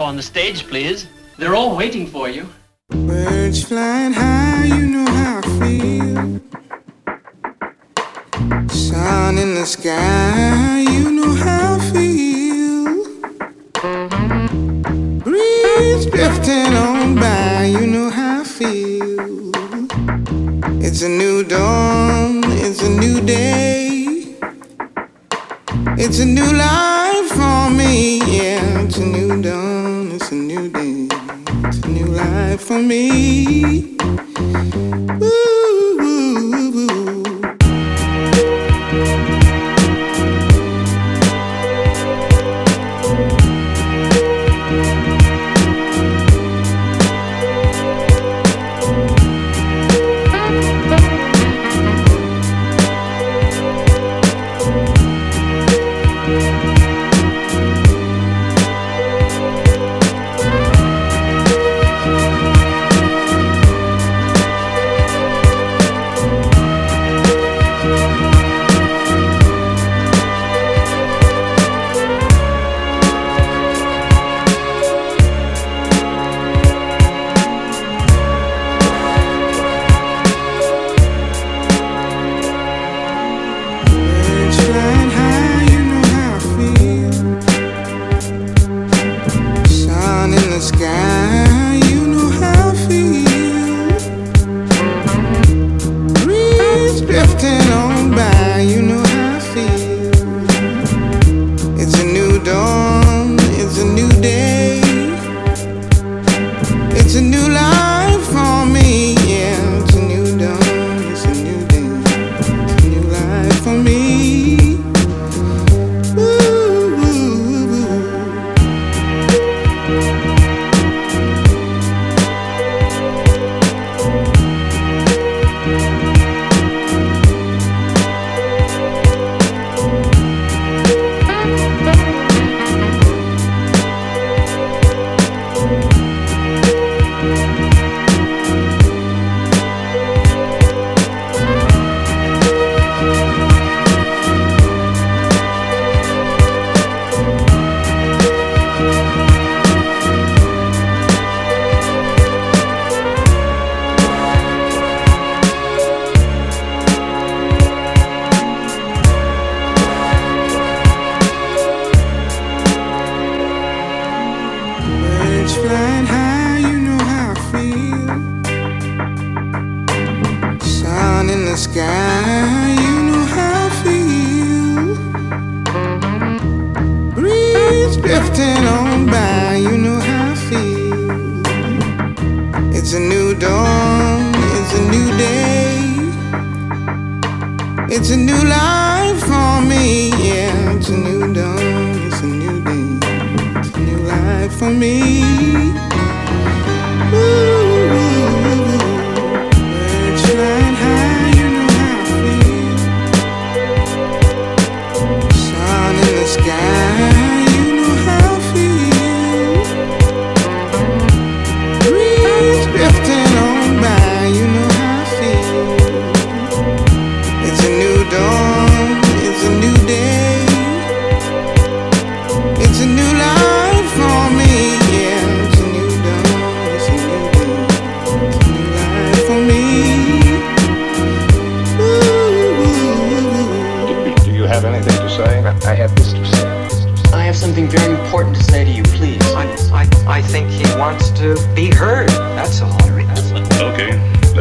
On the stage, please. They're all waiting for you. Birds flying high, you know how I feel. Sun in the sky, you know how. for me.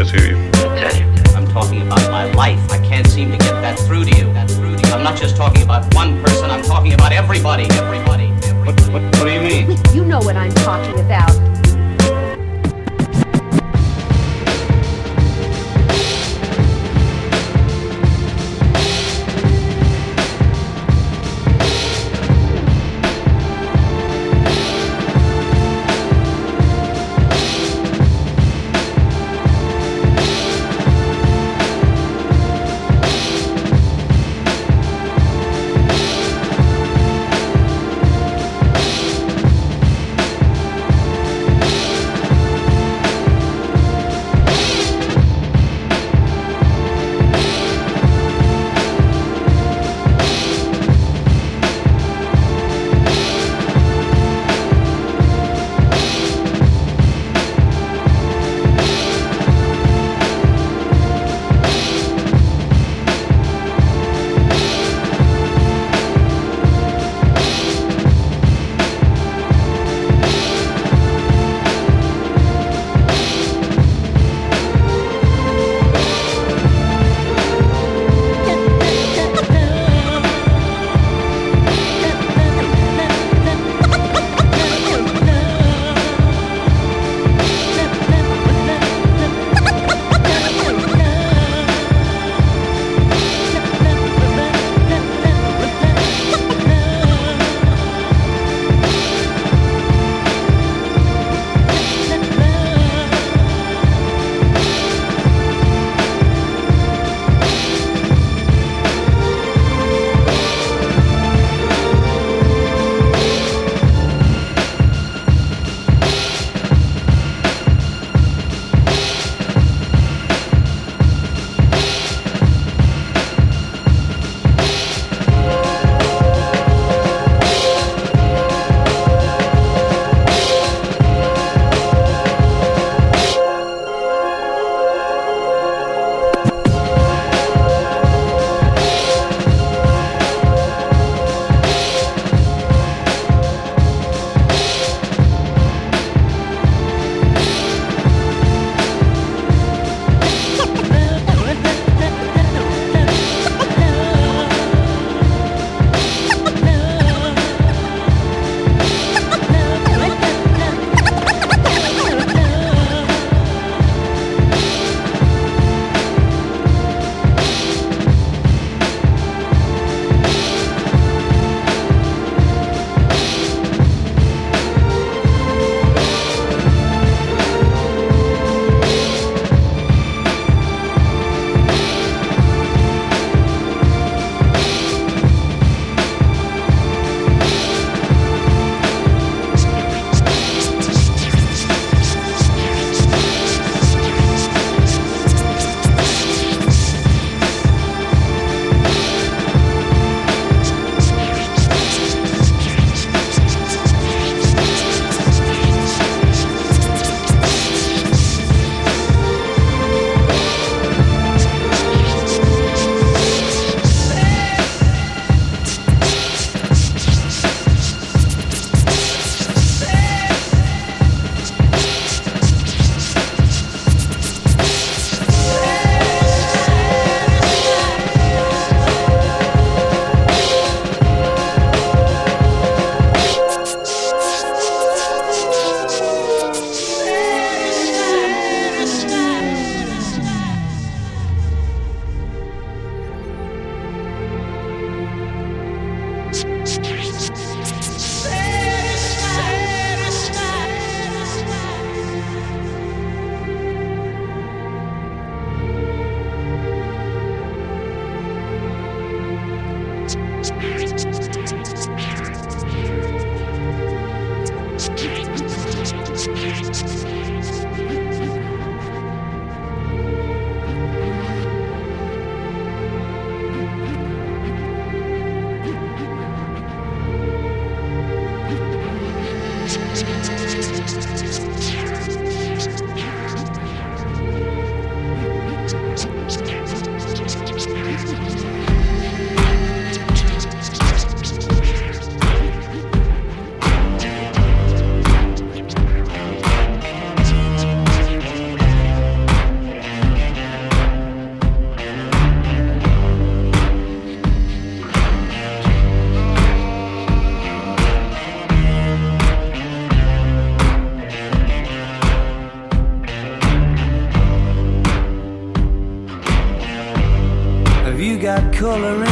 to you. I'm talking about my life. I can't seem to get that through to you. Through to you. I'm not just talking about one person. I'm talking about everybody. Everybody. everybody. What, what, what do you mean? You know what I'm talking about. Got color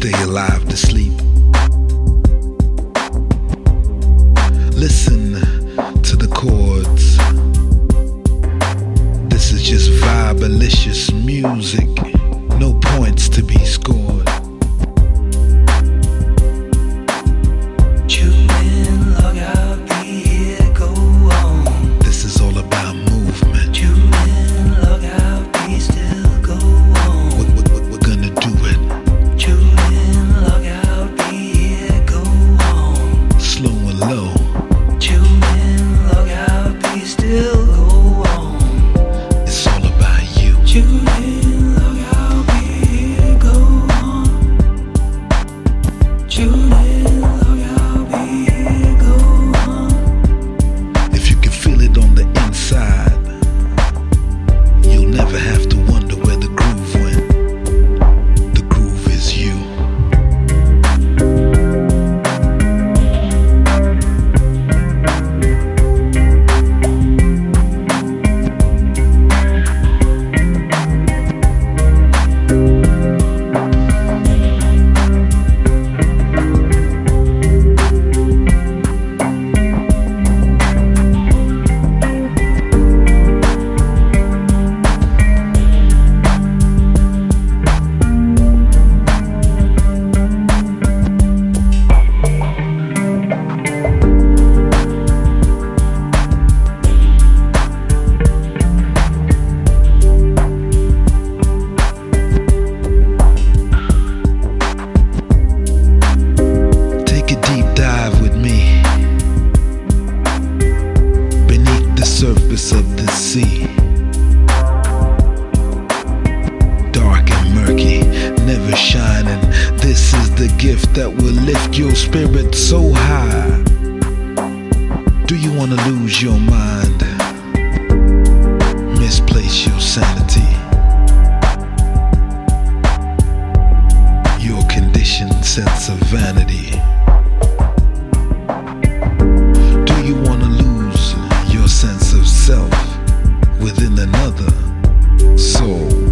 stay alive to sleep. lift your spirit so high? Do you want to lose your mind? Misplace your sanity? Your conditioned sense of vanity? Do you want to lose your sense of self within another soul?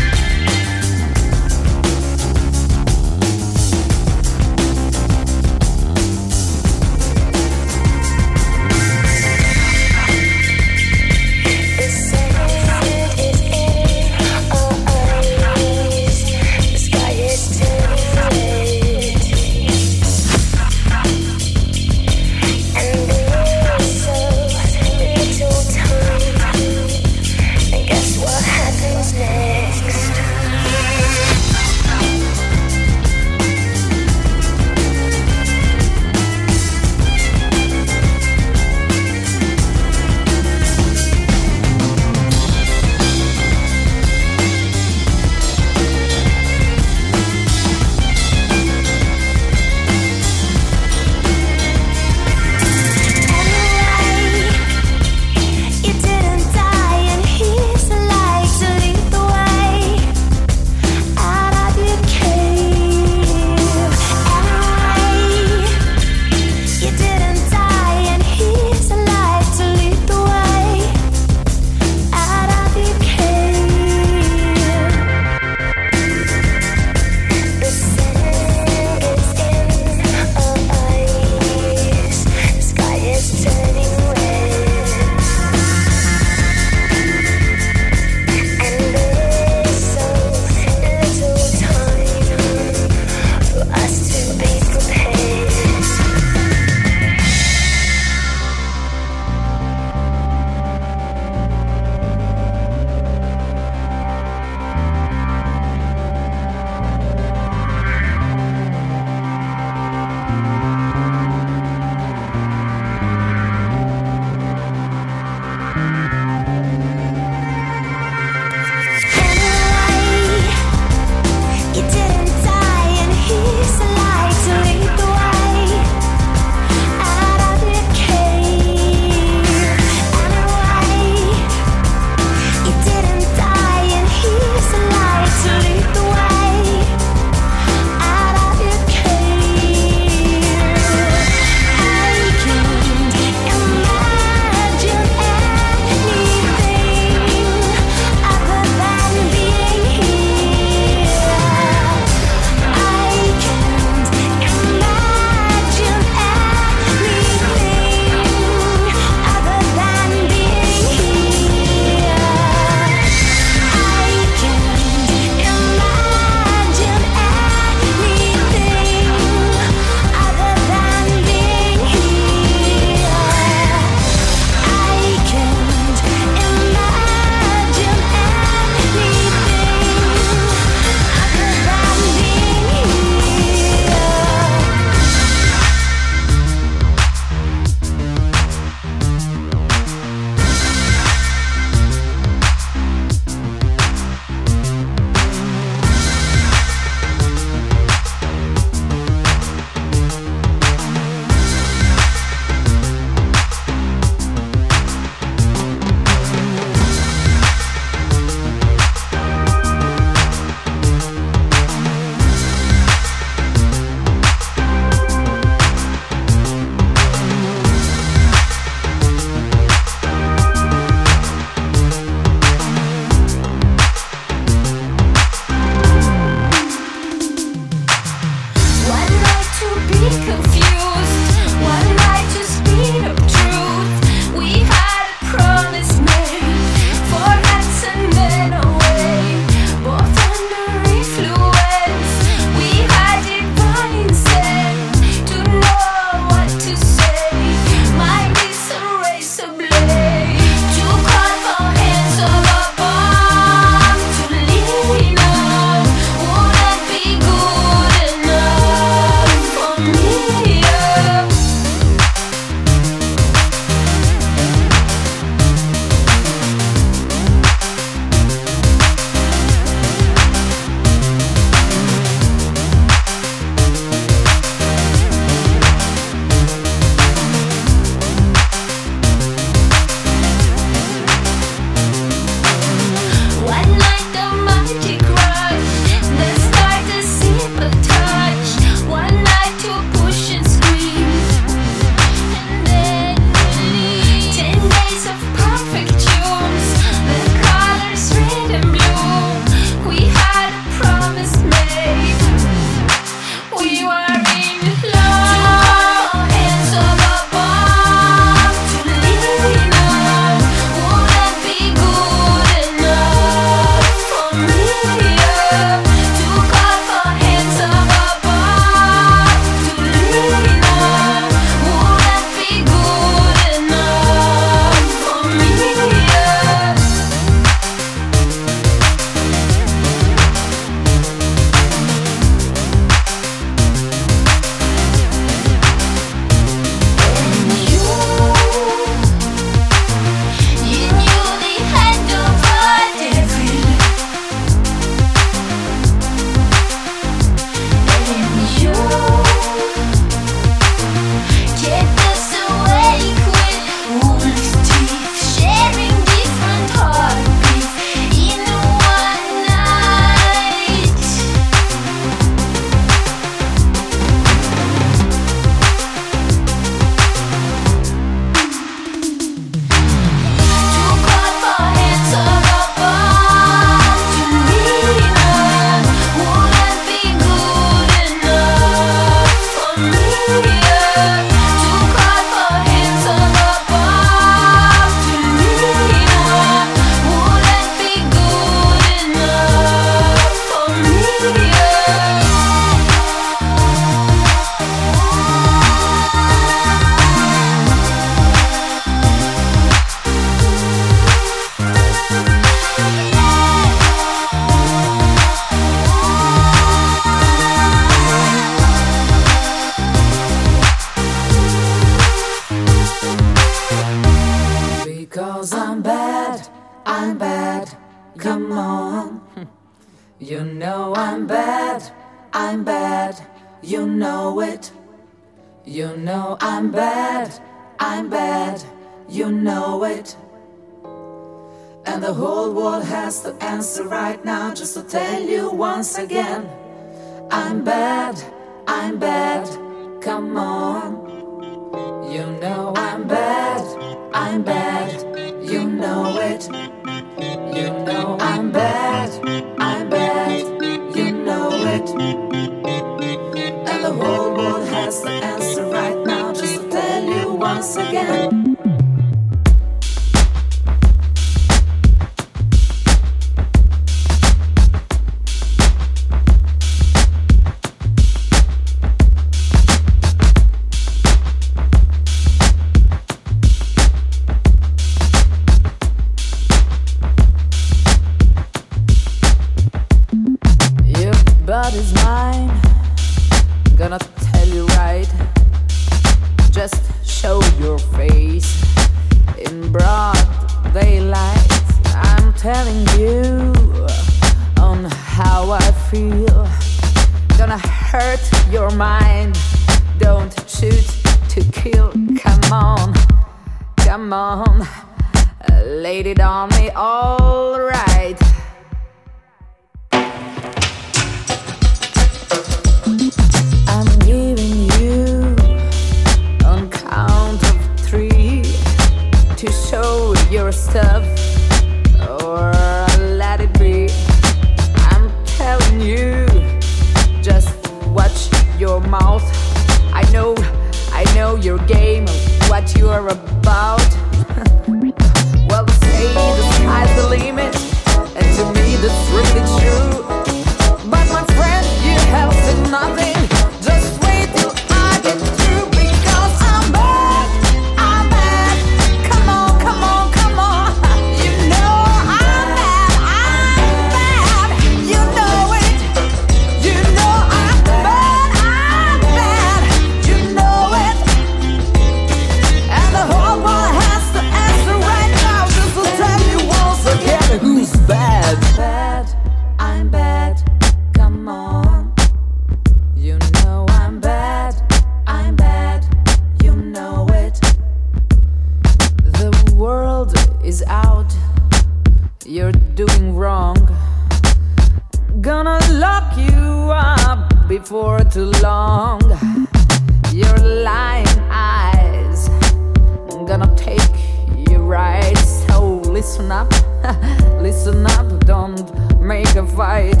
listen up, listen up, don't make a fight.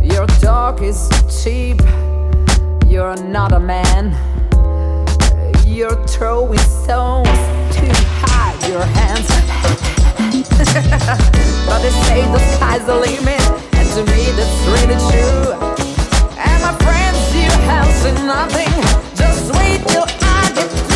Your talk is cheap, you're not a man. You're throwing stones too high, your hands. but they say the sky's the limit, and to me that's really true. And my friends, you have seen nothing, just wait till I get through.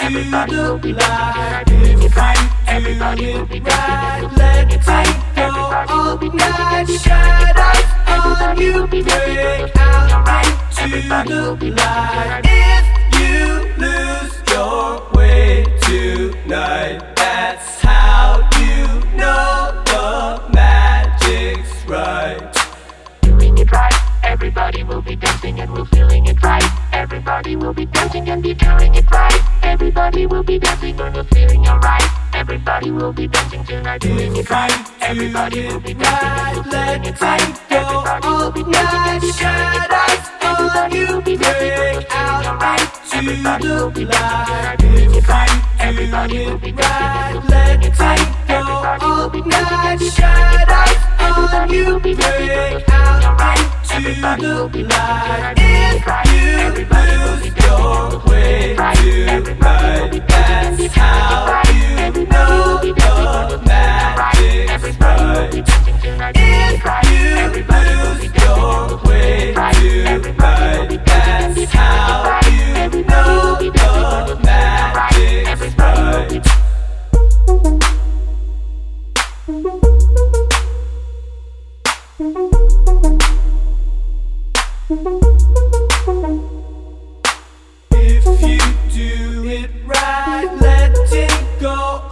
Everybody will be dancing tonight, doing it right. Feeling it dancing and we're feeling alright. Everybody will be. If you lose your way tonight, that's how you know the magic's right. Everybody will be dancing and we're feeling it right. Everybody will be dancing and be feeling it right. Everybody will be dancing and we're feeling alright. Everybody will be dancing tonight, doing it right. Everybody will be dancing and feeling it right. Everybody will be dancing and feeling it right. Everybody will be dancing and feeling alright. Everybody will be dancing tonight, doing it right. Everybody will be dancing and feeling it right. Everybody will be dancing and feeling it right. Everybody will be dancing and feeling alright. Tonight, and we're feeling alright. Everybody will be dancing tonight, be dancing and we're feeling it right. If you do it right, let it go all night. Shadows on you into the light. If you it right, on you If you do it right, let it go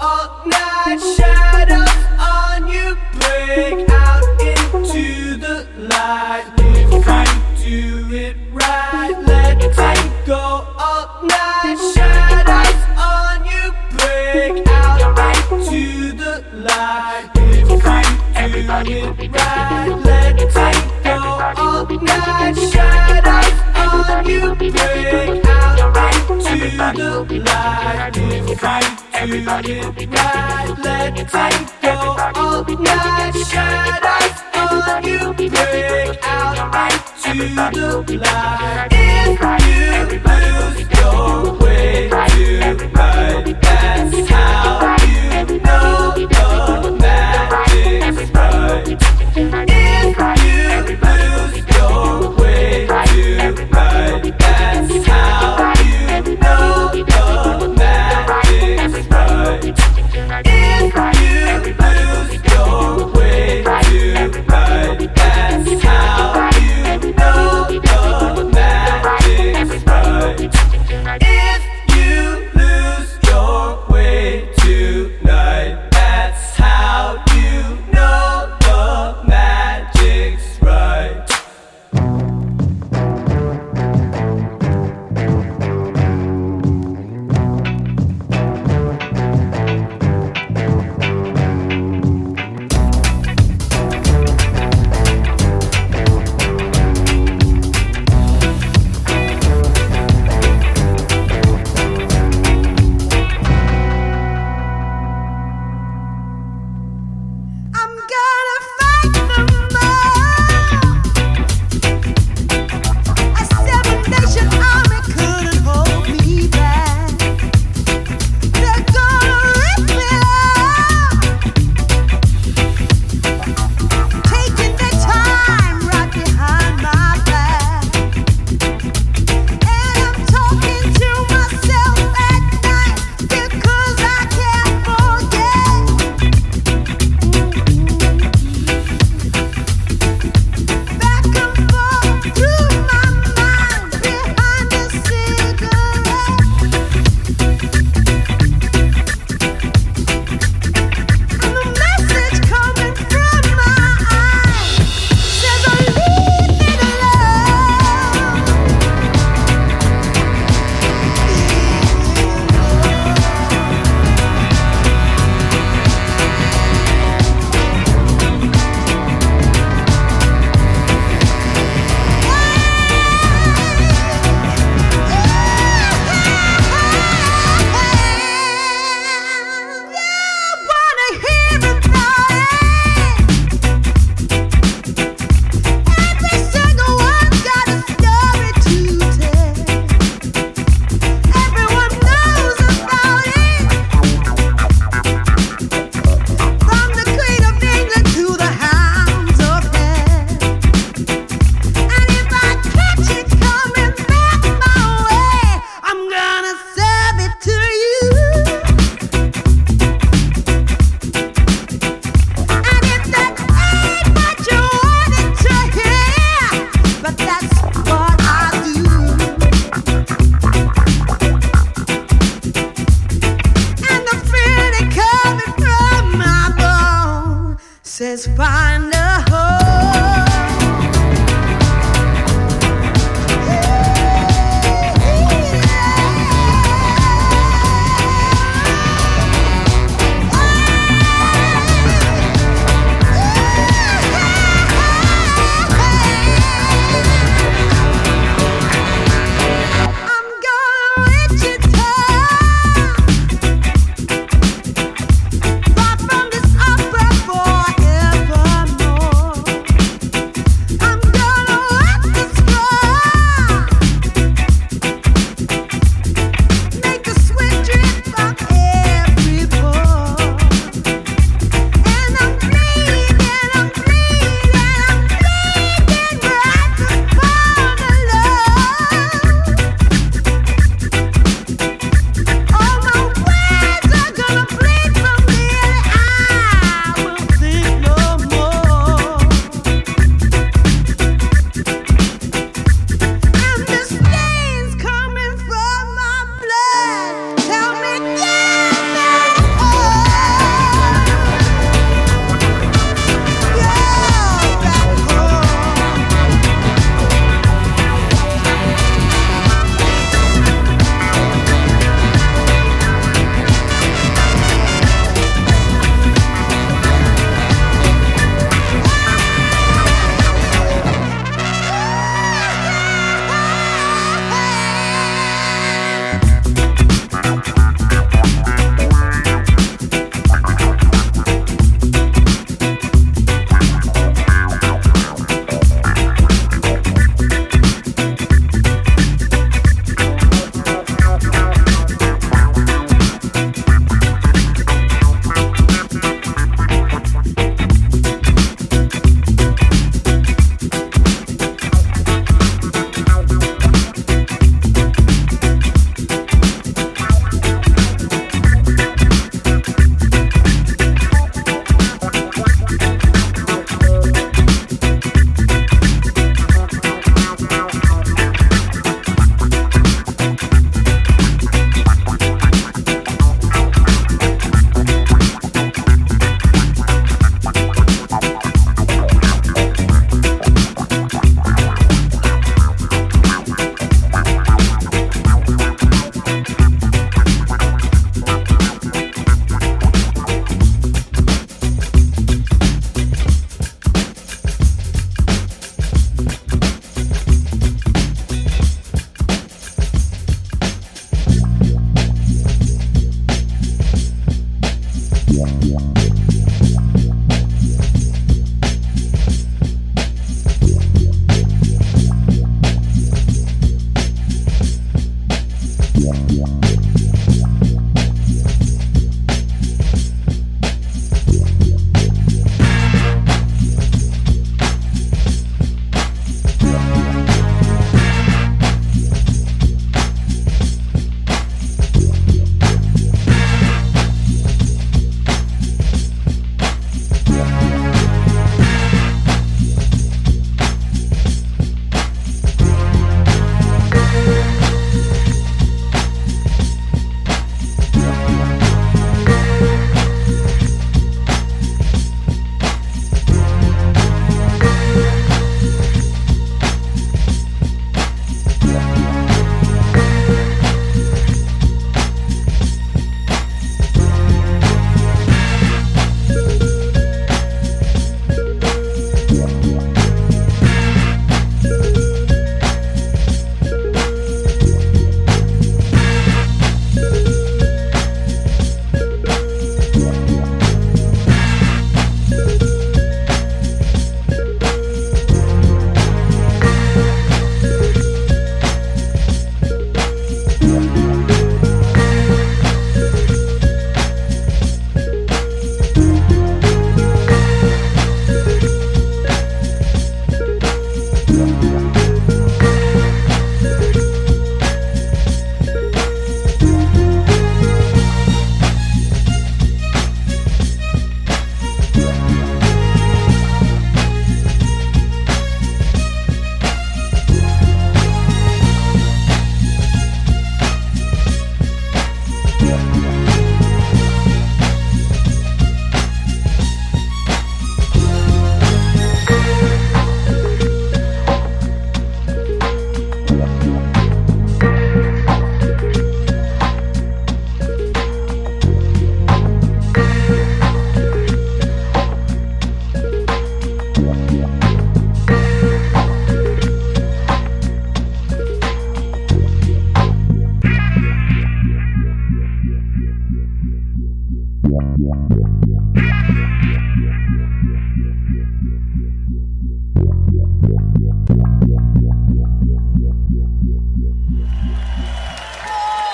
all night. Shadows on you break out into the light. If let all night. Shadows on you break out into the light. If you lose your way tonight, that's how you know the magic's right.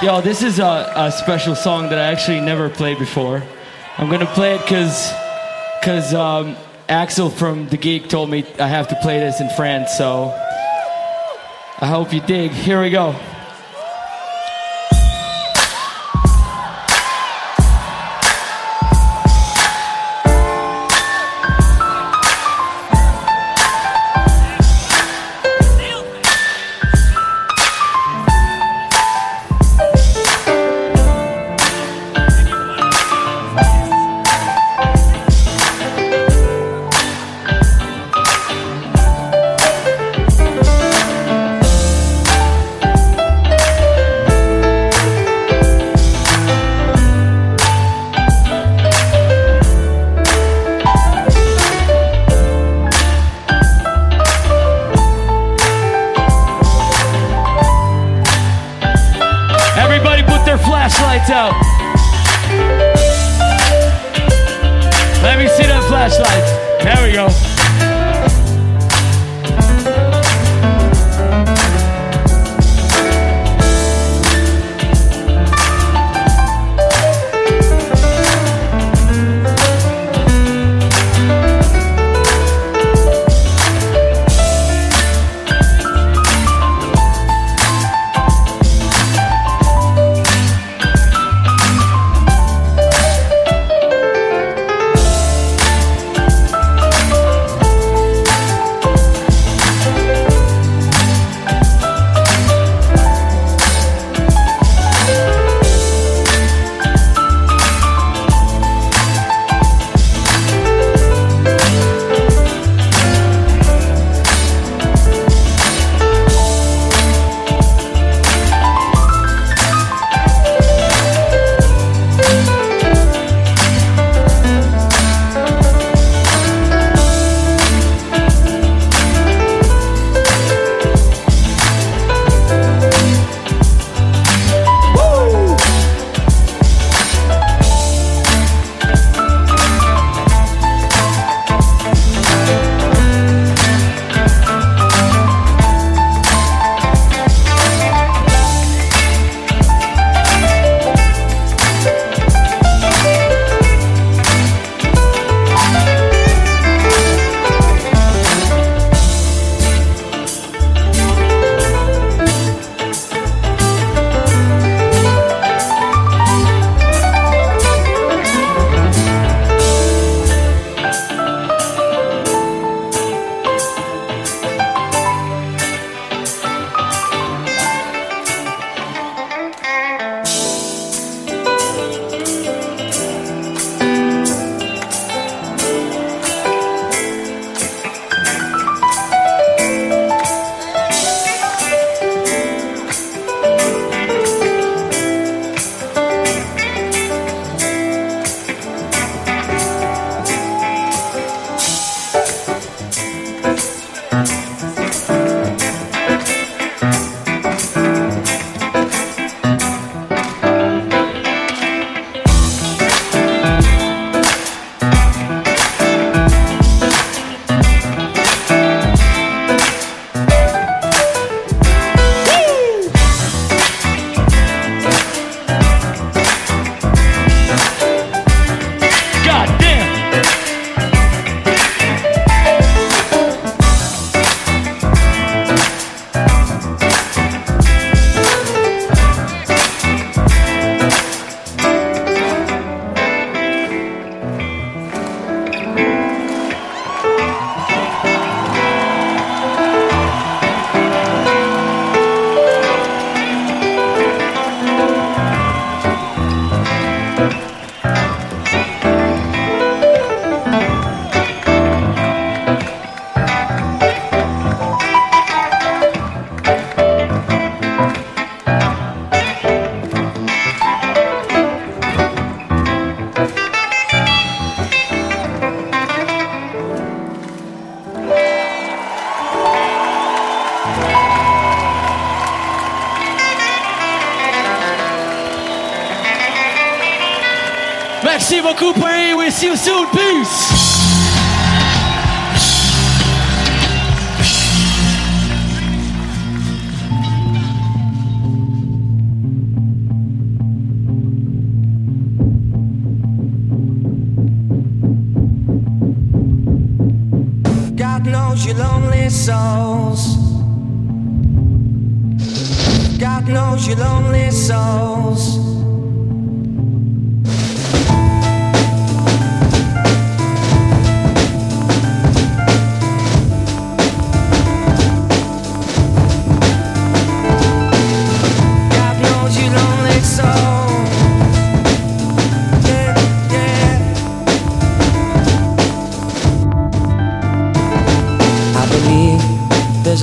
Yo, this is a, a special song that I actually never played before. I'm gonna play it because because um, Axel from The Geek told me I have to play this in France, so I hope you dig. Here we go.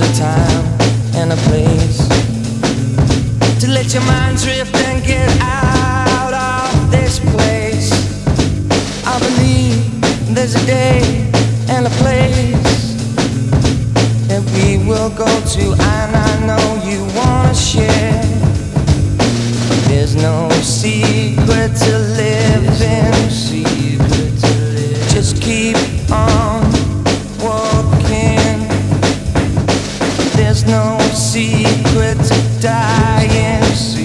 A time and a place to let your mind drift and get out of this place. I believe there's a day and a place that we will go to, and I know you wanna share. There's no secret to living. Just keep on no secret dying.